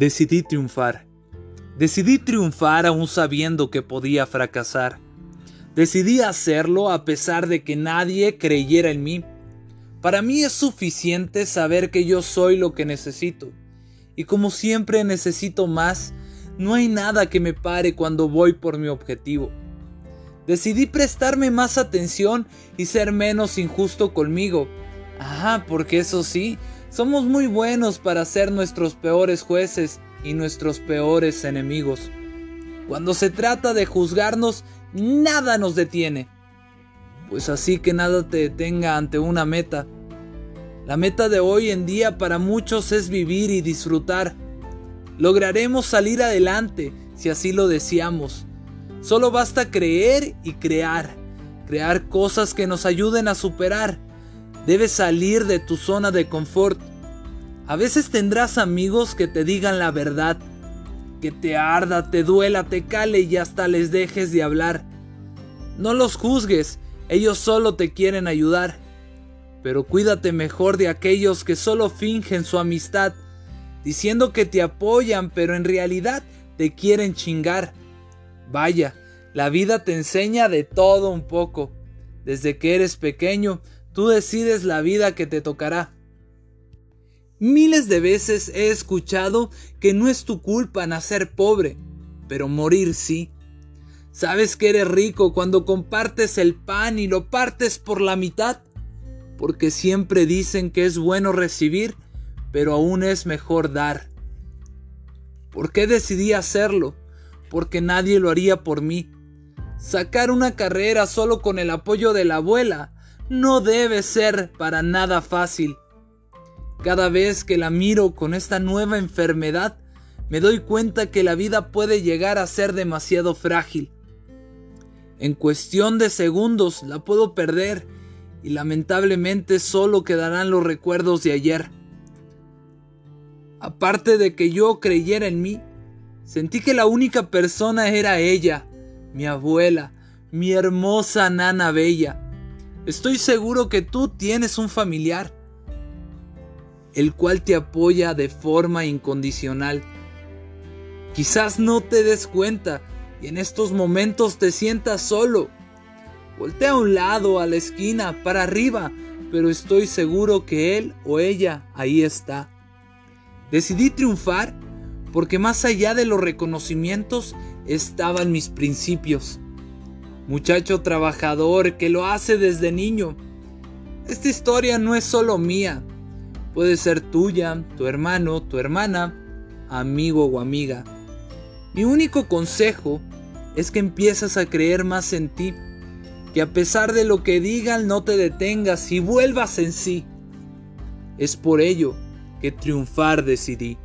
Decidí triunfar. Decidí triunfar aún sabiendo que podía fracasar. Decidí hacerlo a pesar de que nadie creyera en mí. Para mí es suficiente saber que yo soy lo que necesito. Y como siempre necesito más, no hay nada que me pare cuando voy por mi objetivo. Decidí prestarme más atención y ser menos injusto conmigo. Ah, porque eso sí, somos muy buenos para ser nuestros peores jueces y nuestros peores enemigos. Cuando se trata de juzgarnos, nada nos detiene. Pues así que nada te detenga ante una meta. La meta de hoy en día para muchos es vivir y disfrutar. Lograremos salir adelante si así lo deseamos. Solo basta creer y crear. Crear cosas que nos ayuden a superar Debes salir de tu zona de confort. A veces tendrás amigos que te digan la verdad, que te arda, te duela, te cale y hasta les dejes de hablar. No los juzgues, ellos solo te quieren ayudar. Pero cuídate mejor de aquellos que solo fingen su amistad, diciendo que te apoyan, pero en realidad te quieren chingar. Vaya, la vida te enseña de todo un poco. Desde que eres pequeño, Tú decides la vida que te tocará. Miles de veces he escuchado que no es tu culpa nacer pobre, pero morir sí. Sabes que eres rico cuando compartes el pan y lo partes por la mitad, porque siempre dicen que es bueno recibir, pero aún es mejor dar. ¿Por qué decidí hacerlo? Porque nadie lo haría por mí. Sacar una carrera solo con el apoyo de la abuela no debe ser para nada fácil. Cada vez que la miro con esta nueva enfermedad, me doy cuenta que la vida puede llegar a ser demasiado frágil. En cuestión de segundos la puedo perder y lamentablemente solo quedarán los recuerdos de ayer. Aparte de que yo creyera en mí, sentí que la única persona era ella, mi abuela, mi hermosa nana bella. Estoy seguro que tú tienes un familiar, el cual te apoya de forma incondicional. Quizás no te des cuenta y en estos momentos te sientas solo. Voltea a un lado, a la esquina, para arriba, pero estoy seguro que él o ella ahí está. Decidí triunfar porque más allá de los reconocimientos estaban mis principios muchacho trabajador que lo hace desde niño. Esta historia no es solo mía, puede ser tuya, tu hermano, tu hermana, amigo o amiga. Mi único consejo es que empiezas a creer más en ti, que a pesar de lo que digan no te detengas y vuelvas en sí. Es por ello que triunfar decidí.